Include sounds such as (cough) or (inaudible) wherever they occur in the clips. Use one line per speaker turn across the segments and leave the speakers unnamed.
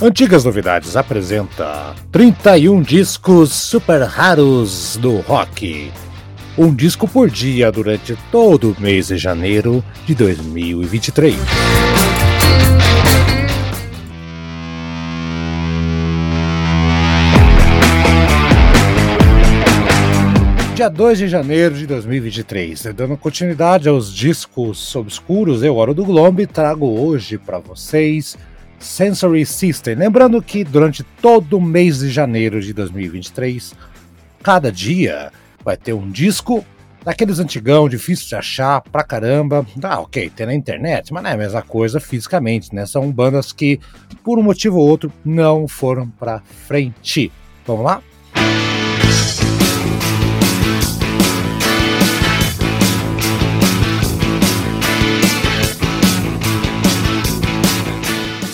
Antigas Novidades apresenta 31 discos super raros do rock. Um disco por dia durante todo o mês de janeiro de 2023. Dia 2 de janeiro de 2023, dando continuidade aos discos obscuros, eu, Hora do Globo, trago hoje para vocês Sensory System. Lembrando que durante todo o mês de janeiro de 2023, cada dia vai ter um disco daqueles antigão, difícil de achar pra caramba. Ah, ok, tem na internet, mas não é a mesma coisa fisicamente, né? São bandas que, por um motivo ou outro, não foram pra frente. Vamos lá?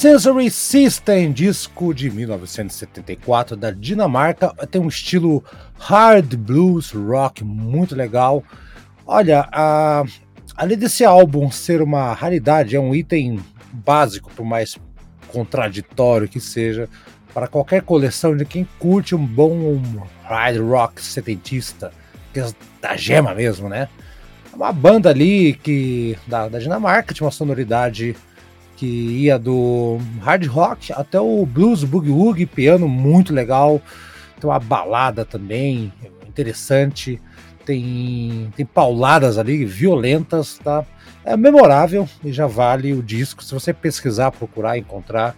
Sensory System, disco de 1974 da Dinamarca, tem um estilo hard blues rock muito legal. Olha, a, além desse álbum ser uma raridade, é um item básico, por mais contraditório que seja, para qualquer coleção de quem curte um bom hard rock setentista, que é da gema mesmo, né? É uma banda ali que da, da Dinamarca tinha uma sonoridade que ia do hard rock até o blues, boogie woogie, piano muito legal. Tem uma balada também interessante. Tem, tem pauladas ali violentas, tá? É memorável e já vale o disco. Se você pesquisar, procurar, encontrar,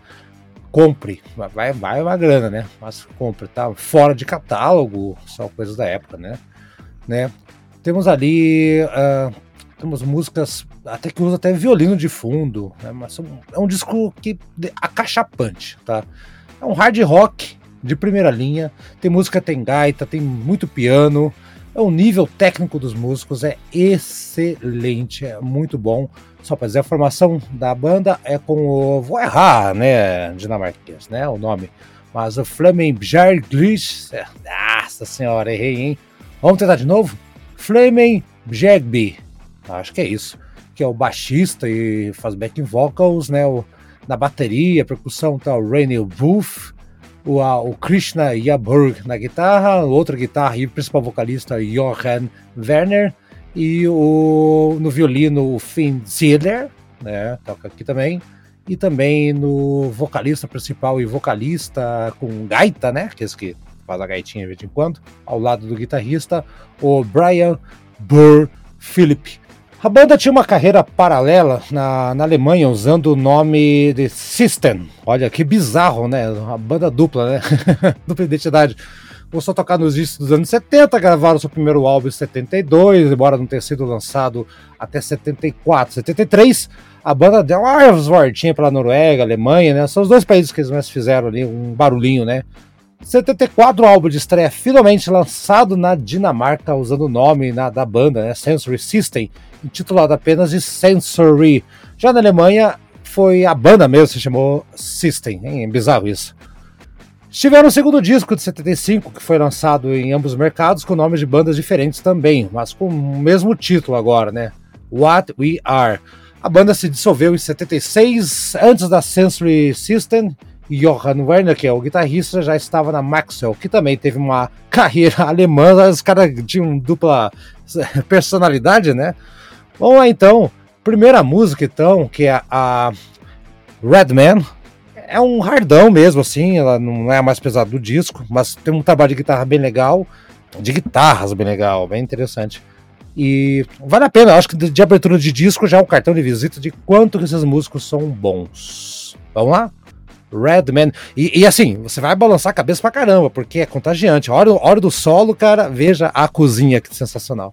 compre. Vai, vai uma grana, né? Mas compre, tá? Fora de catálogo, só coisas da época, né? né? Temos ali uh, temos músicas até que usa até violino de fundo, né? mas é um disco que acachapante, tá? É um hard rock de primeira linha, tem música, tem gaita, tem muito piano, é o nível técnico dos músicos é excelente, é muito bom. Só para dizer, a formação da banda é com o. Vou errar, né? Dinamarquês, né? O nome. Mas o Flaming Bjerglis. Nossa senhora, errei, hein? Vamos tentar de novo? Flaming Bjergby. Acho que é isso. Que é o baixista e faz backing vocals, né? O, na bateria, percussão tá o Rainy Wolf, o, a, o Krishna Yaburg na guitarra, outra guitarra e principal vocalista Johan Werner, e o, no violino o Finn Ziller, né? Toca aqui também. E também no vocalista principal e vocalista com gaita, né? Que é esse que faz a gaitinha de vez em quando, ao lado do guitarrista, o Brian Burr Philip. A banda tinha uma carreira paralela na, na Alemanha usando o nome de System. Olha que bizarro, né? Uma banda dupla, né? (laughs) dupla identidade. Começou a tocar nos discos dos anos 70, gravaram seu primeiro álbum em 72, embora não tenha sido lançado até 74, 73. A banda deu uma voltinha pela Noruega, Alemanha, né? São os dois países que eles mais fizeram ali, um barulhinho, né? 74 álbum de estreia finalmente lançado na Dinamarca, usando o nome na, da banda, né, Sensory System, intitulado apenas de Sensory. Já na Alemanha, foi a banda mesmo se chamou System, hein? é bizarro isso. Tiveram o segundo disco de 75, que foi lançado em ambos os mercados, com nomes de bandas diferentes também, mas com o mesmo título agora, né? What We Are. A banda se dissolveu em 76, antes da Sensory System, Johann Werner, que é o guitarrista, já estava na Maxwell, que também teve uma (laughs) carreira alemã, os caras tinham dupla (laughs) personalidade, né? Vamos lá então, primeira música então, que é a Red Man, é um hardão mesmo, assim, ela não é a mais pesada do disco, mas tem um trabalho de guitarra bem legal, de guitarras bem legal, bem interessante. E vale a pena, acho que de, abertura de disco já é um cartão de visita de quanto que esses músicos são bons. Vamos lá? Redman. E, e, assim, você vai balançar a cabeça pra caramba, porque é contagiante. Hora, hora do solo, cara, veja a cozinha, que sensacional.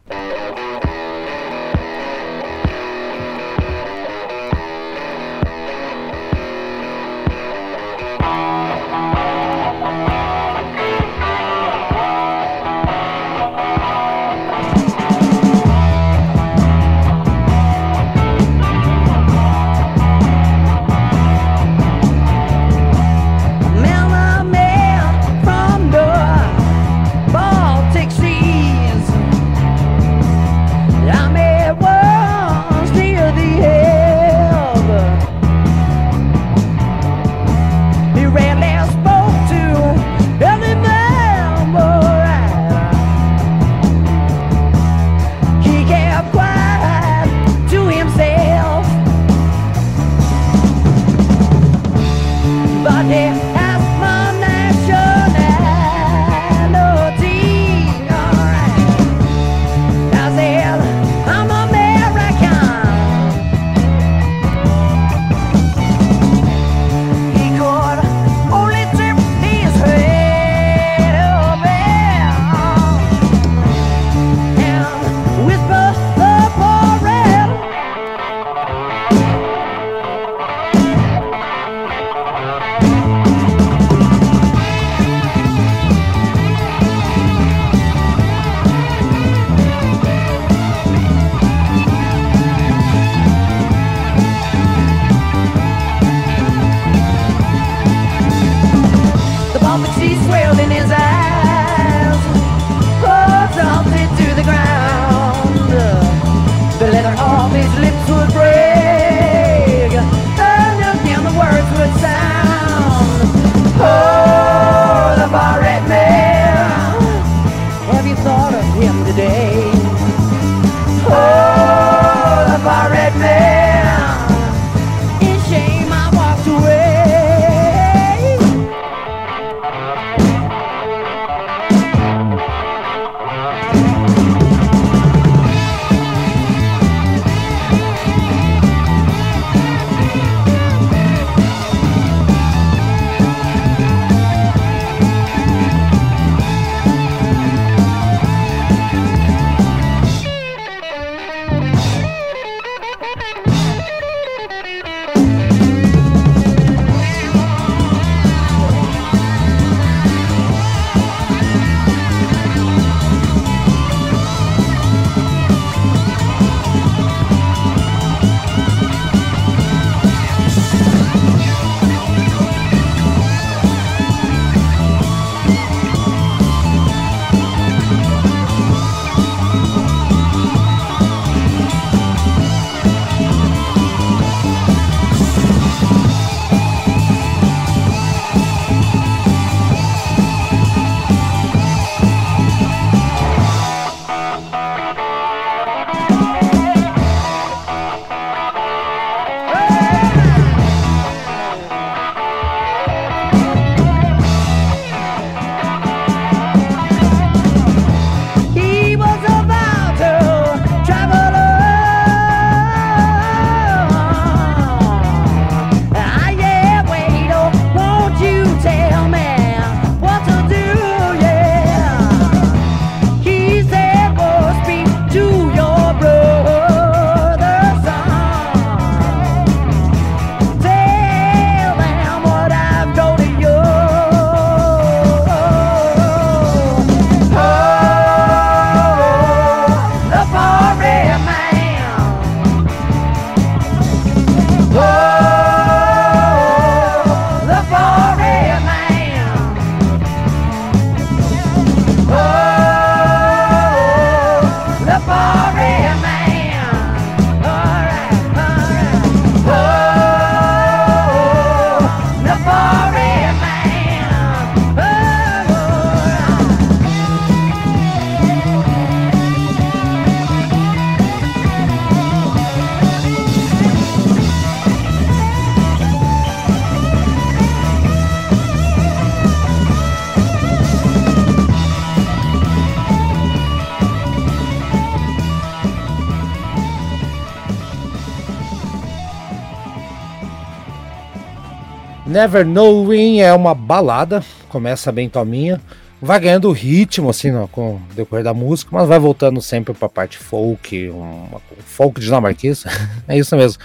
Never Knowing é uma balada, começa bem calminha, vai ganhando ritmo assim no, com o decorrer da música, mas vai voltando sempre para a parte folk, um, folk dinamarquês, (laughs) é isso mesmo.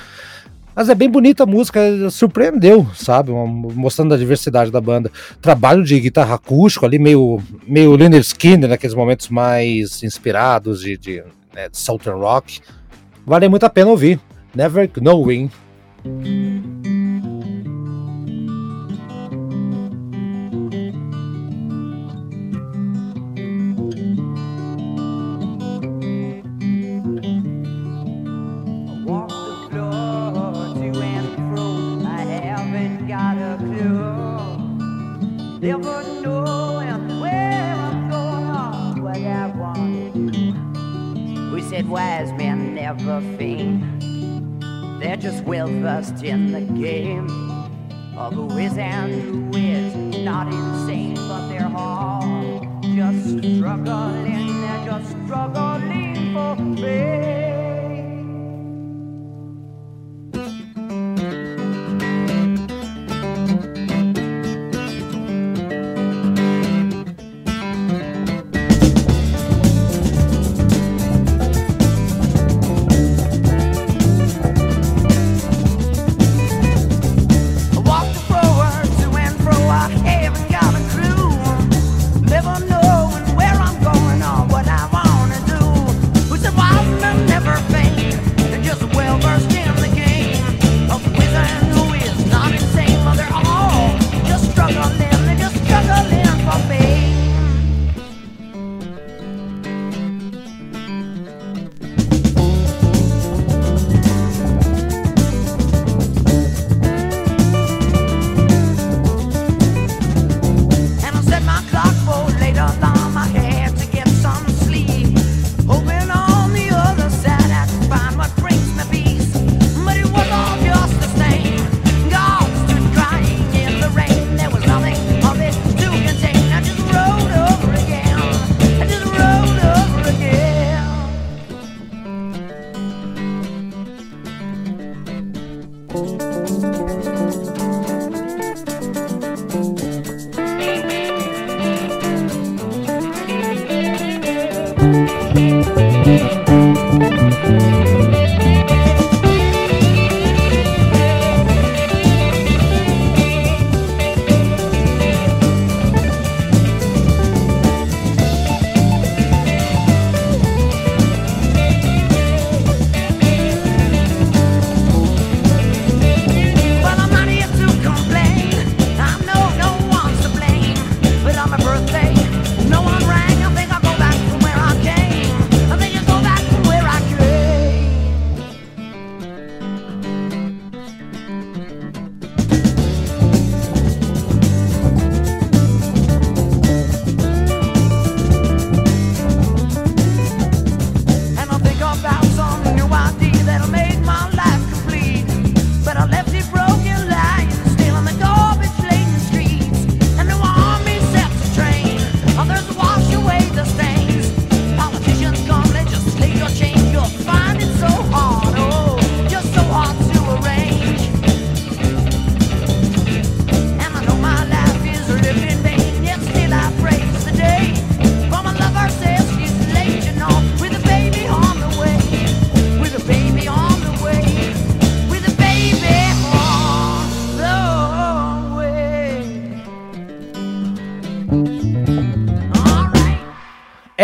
Mas é bem bonita a música, surpreendeu, sabe? Mostrando a diversidade da banda. Trabalho de guitarra acústico ali, meio, meio Leonard Skinner, naqueles momentos mais inspirados de, de, né, de Southern Rock. Vale muito a pena ouvir. Never Knowing. Never knowing where I'm going or what I want. We said wise men never faint. They're just well versed in the game. Of who is and who is not insane, but they're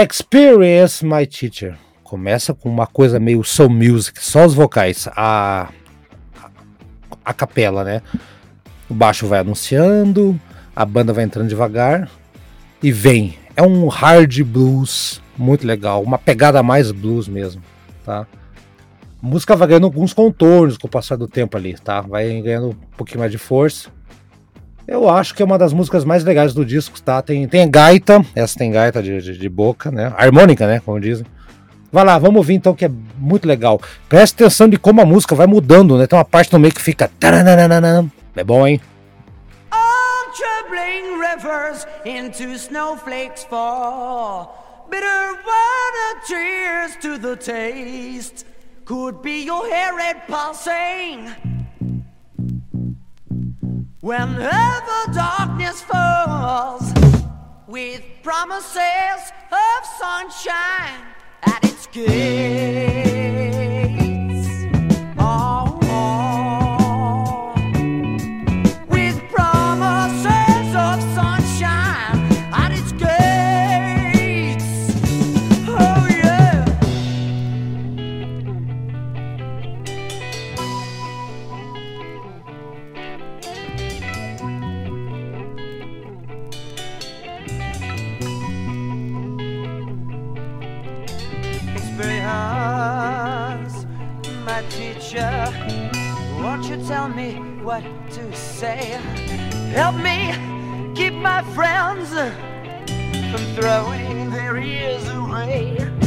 Experience My Teacher. Começa com uma coisa meio soul music, só os vocais, a, a, capela, né? O baixo vai anunciando, a banda vai entrando devagar e vem. É um hard blues muito legal, uma pegada mais blues mesmo, tá? A música vai ganhando alguns contornos com o passar do tempo ali, tá? Vai ganhando um pouquinho mais de força. Eu acho que é uma das músicas mais legais do disco, tá? Tem, tem gaita, essa tem gaita de, de, de boca, né? Harmônica, né? Como dizem. Vai lá, vamos ouvir então, que é muito legal. Presta atenção de como a música vai mudando, né? Tem uma parte no meio que fica. É bom, hein? All troubling rivers into snowflakes fall. Bitter water tears to the taste. Could be your hair red. Whenever darkness falls, with promises of sunshine at its gate. Tell me what to say. Help me keep my friends from throwing their ears away.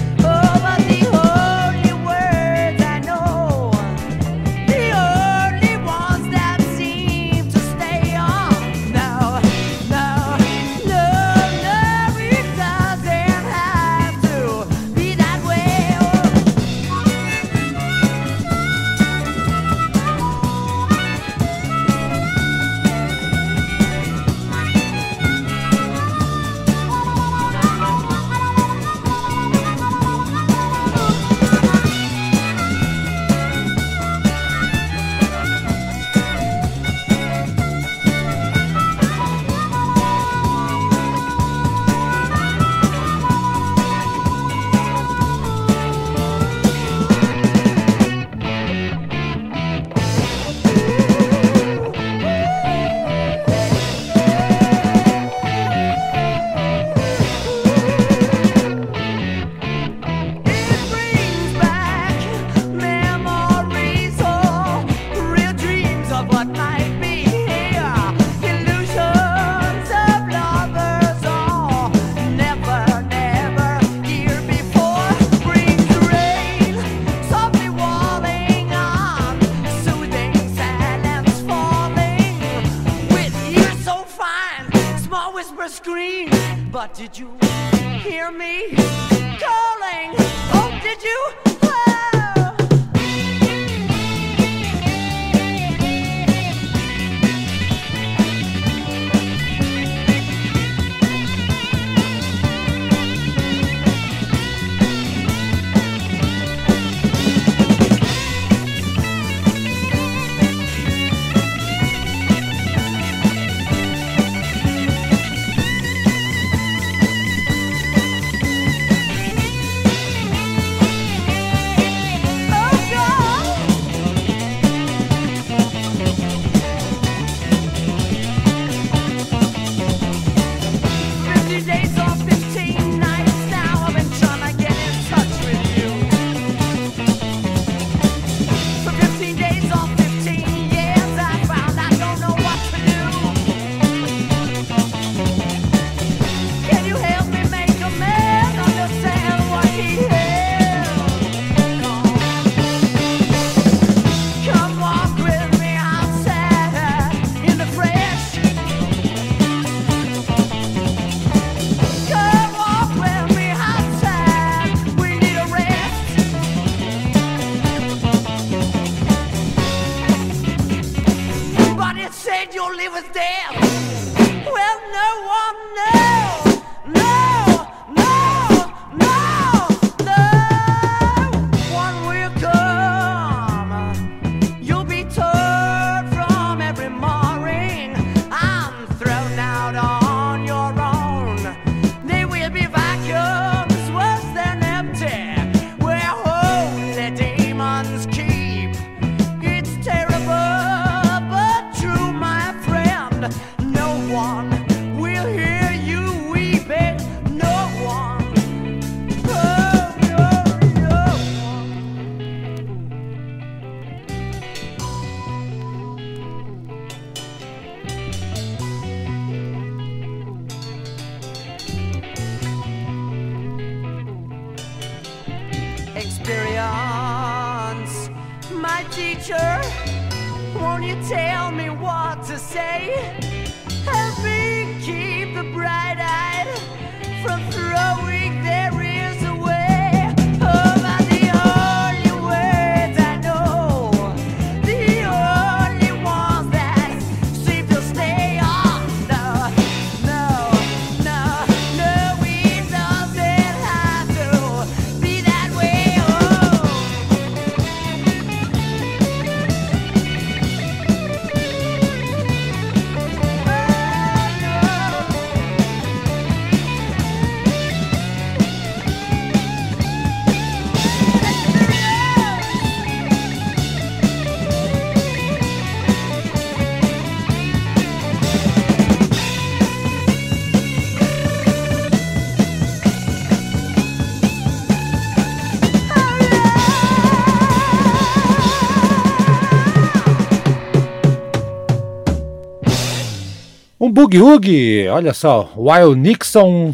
Um boogie-woogie, olha só, while Nixon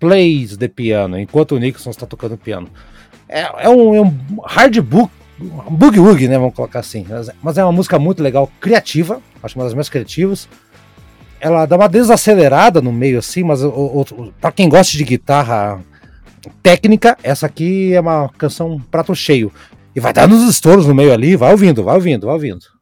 plays the piano, enquanto o Nixon está tocando piano. É, é, um, é um hard book, um boogie-woogie, né, vamos colocar assim. Mas é uma música muito legal, criativa, acho uma das mais criativas. Ela dá uma desacelerada no meio assim, mas para quem gosta de guitarra técnica, essa aqui é uma canção prato cheio. E vai dar nos estouros no meio ali, vai ouvindo, vai ouvindo, vai ouvindo.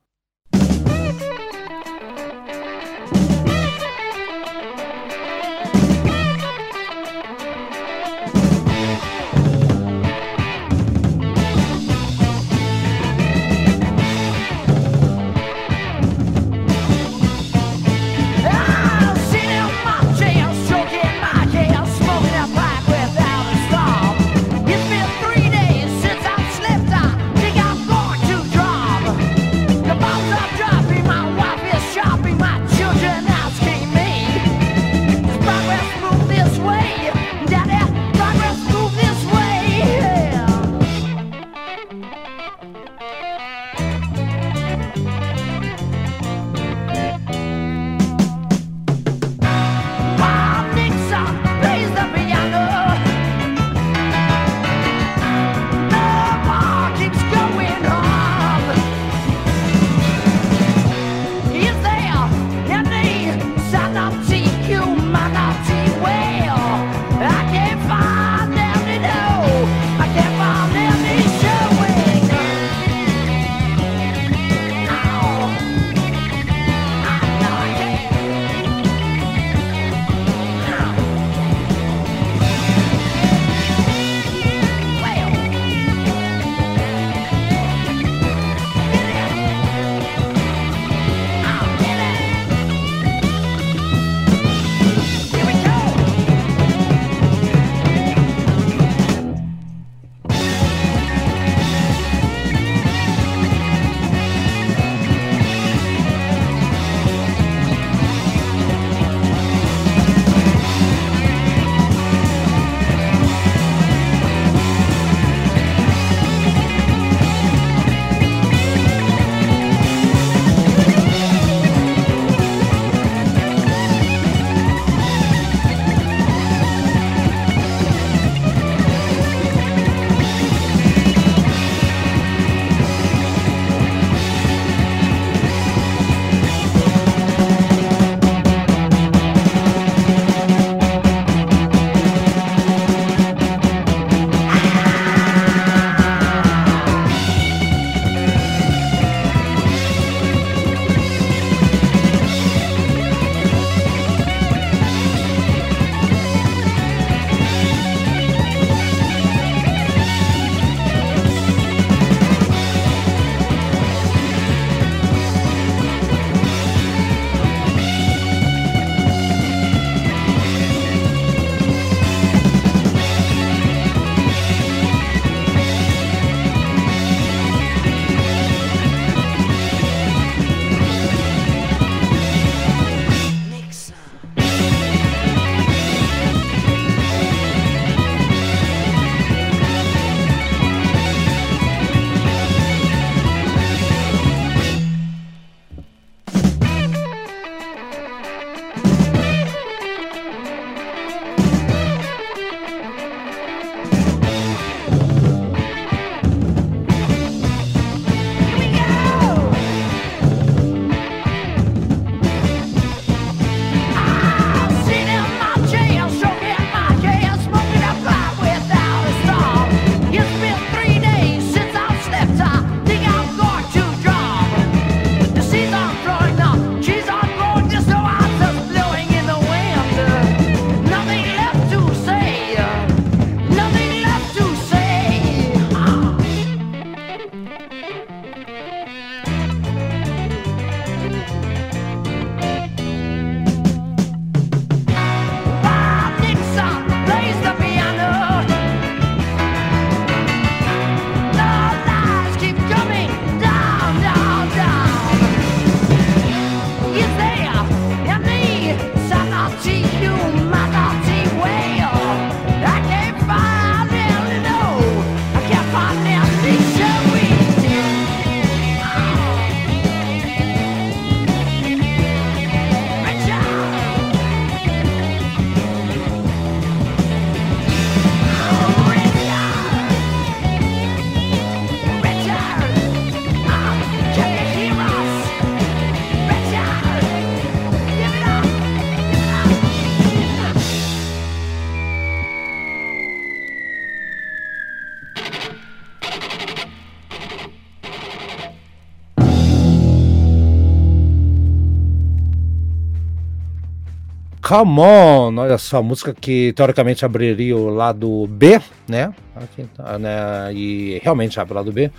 Come On, olha só, música que teoricamente abriria o lado B, né? Aqui, tá, né? E realmente abre o lado B.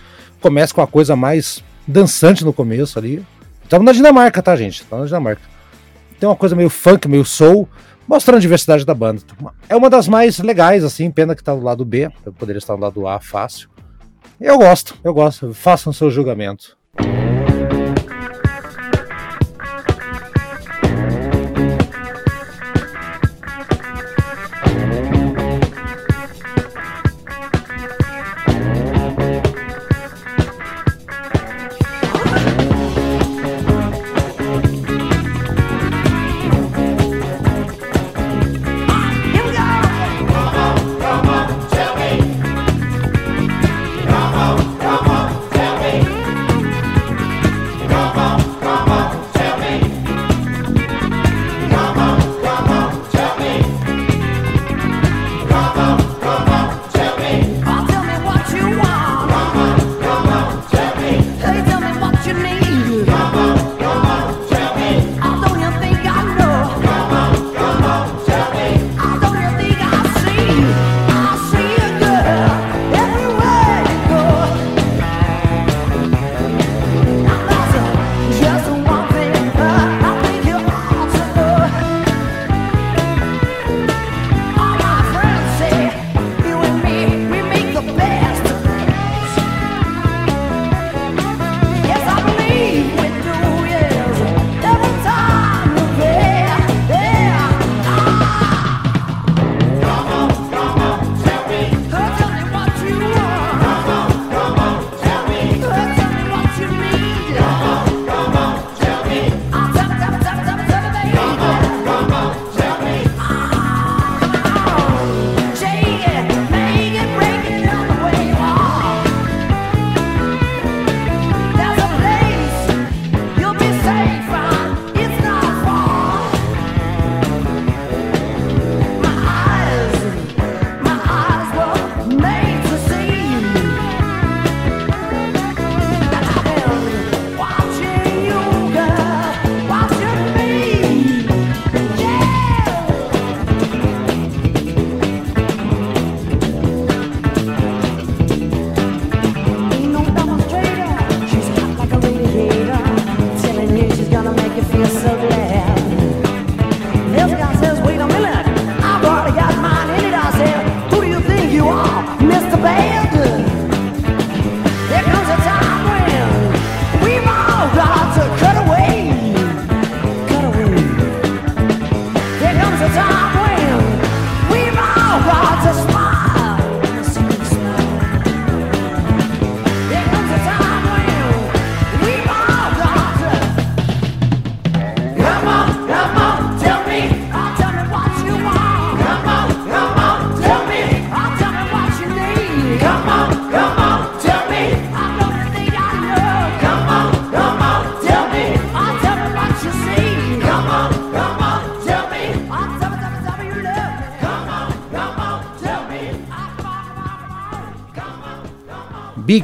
Começa com a coisa mais dançante no começo ali. Estamos na Dinamarca, tá, gente? Estamos na Dinamarca. Tem uma coisa meio funk, meio soul, mostrando a diversidade da banda. É uma das mais legais, assim, pena que tá do lado B. Eu poderia estar do lado A fácil. Eu gosto, eu gosto. Façam seu julgamento.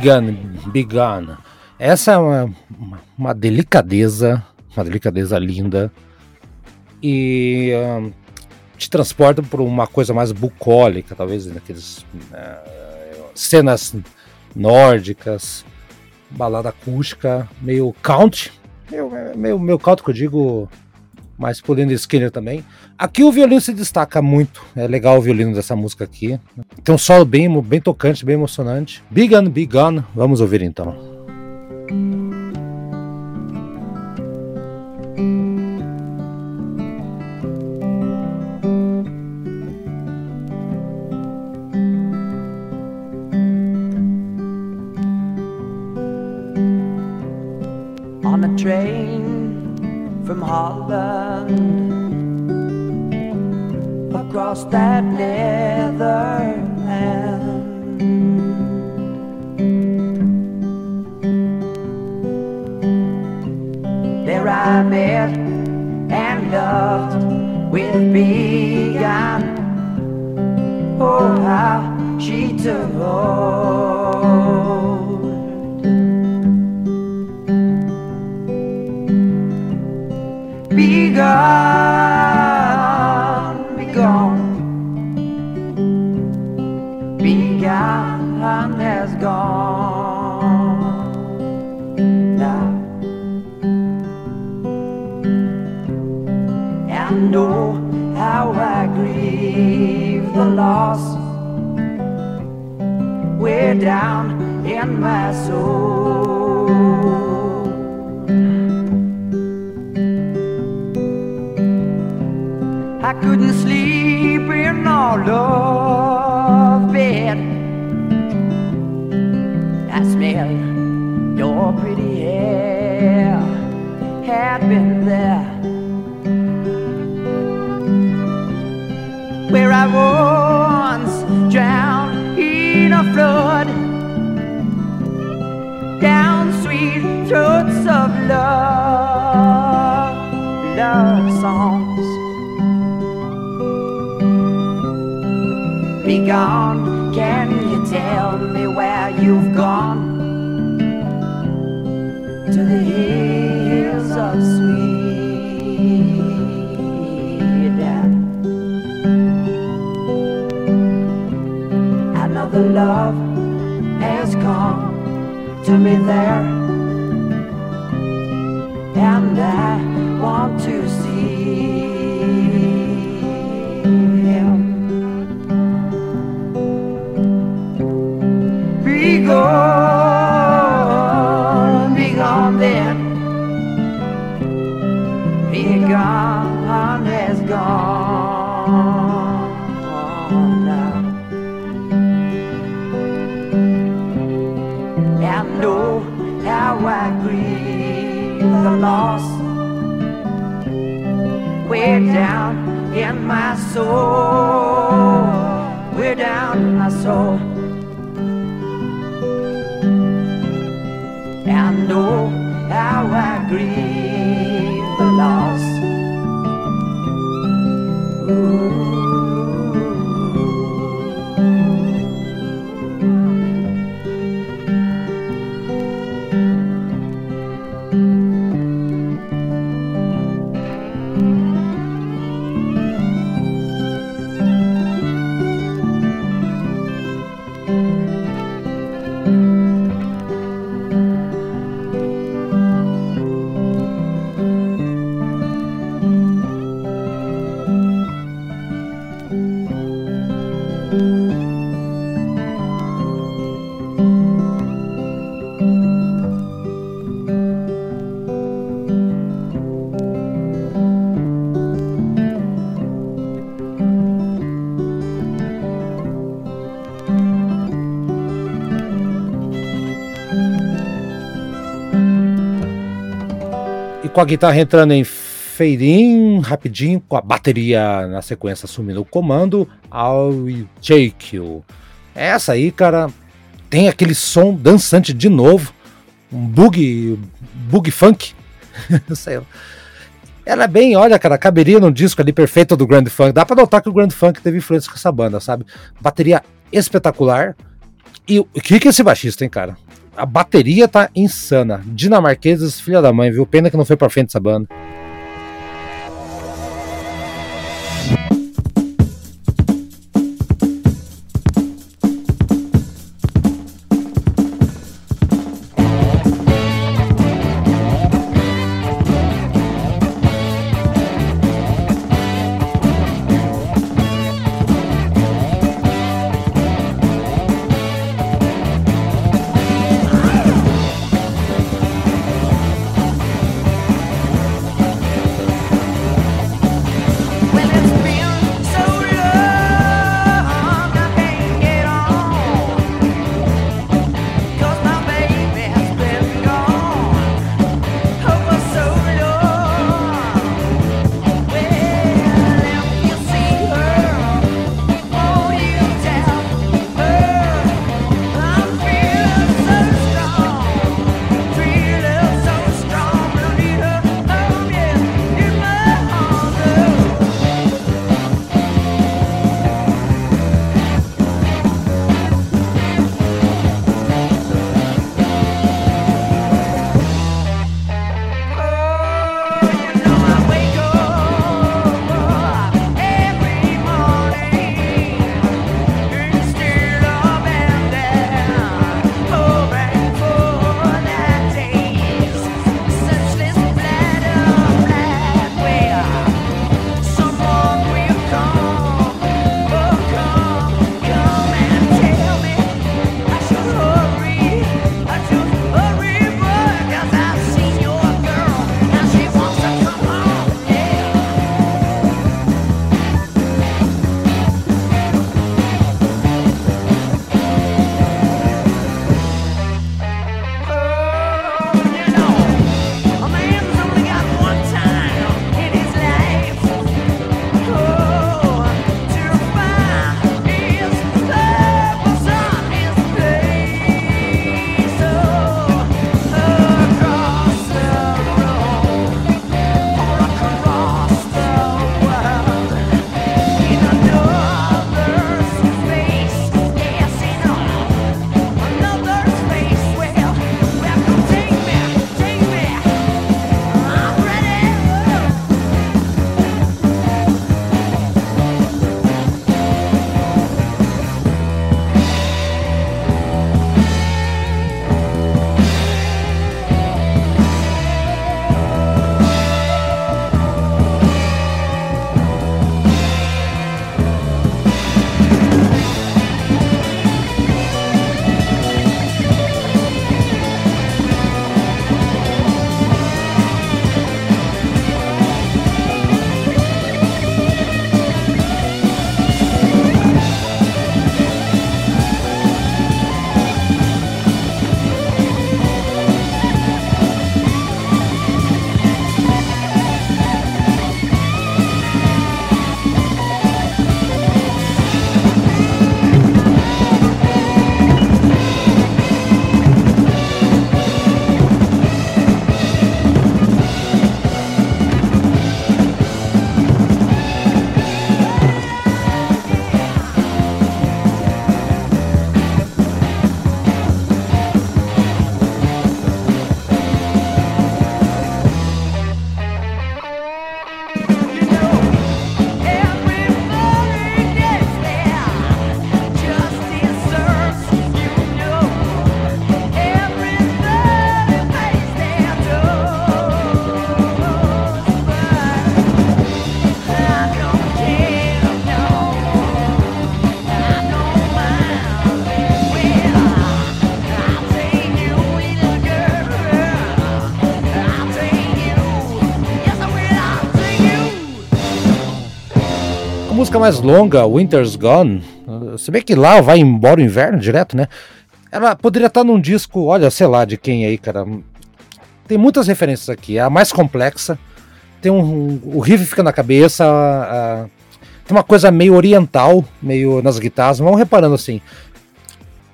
Begun, Begun. Essa é uma, uma delicadeza, uma delicadeza linda e te transporta para uma coisa mais bucólica, talvez naqueles uh, cenas nórdicas, balada acústica, meio country, meio, meio, meio country que eu digo mas podendo Skinner também. Aqui o violino se destaca muito, é legal o violino dessa música aqui. Tem um solo bem, bem tocante, bem emocionante. Big Gun, Big Gun, vamos ouvir então.
On a train from Holland across that netherland. There I met and loved with Big Ann. Oh, how she took hold. begun.
Down in my soul. I couldn't sleep in all of Gone, can you tell me where you've gone? To the hills of Sweden. Another love has come to me there,
com a guitarra entrando em in, rapidinho, com a bateria na sequência assumindo o comando, I'll Take You. Essa aí, cara, tem aquele som dançante de novo, um bug, bug funk, (laughs) sei. Ela é bem, olha, cara, caberia num disco ali perfeito do Grand Funk. Dá pra notar que o Grand Funk teve influência com essa banda, sabe? Bateria espetacular. E o que que é esse baixista, hein, cara? A bateria tá insana. Dinamarqueses, filha da mãe, viu? Pena que não foi pra frente essa banda. Música mais longa, Winter's Gone, você vê que lá vai embora o inverno direto, né? Ela poderia estar num disco, olha, sei lá de quem aí, cara. Tem muitas referências aqui. É a mais complexa. Tem um, o riff fica na cabeça. A, a, tem uma coisa meio oriental, meio nas guitarras. Vamos reparando assim.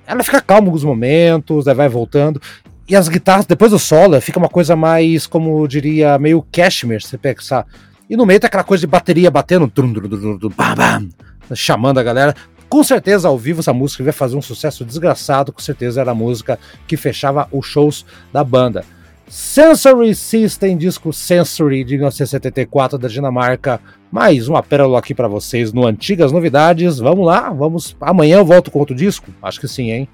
Ela fica calma alguns momentos, vai voltando. E as guitarras, depois do solo, fica uma coisa mais, como diria, meio cashmere, você pensar. E no meio tem aquela coisa de bateria batendo, bam, bam, chamando a galera. Com certeza, ao vivo, essa música vai fazer um sucesso desgraçado. Com certeza era a música que fechava os shows da banda. Sensory System, disco Sensory de 1974 da Dinamarca. Mais uma pérola aqui para vocês no Antigas Novidades. Vamos lá, vamos. Amanhã eu volto com outro disco? Acho que sim, hein?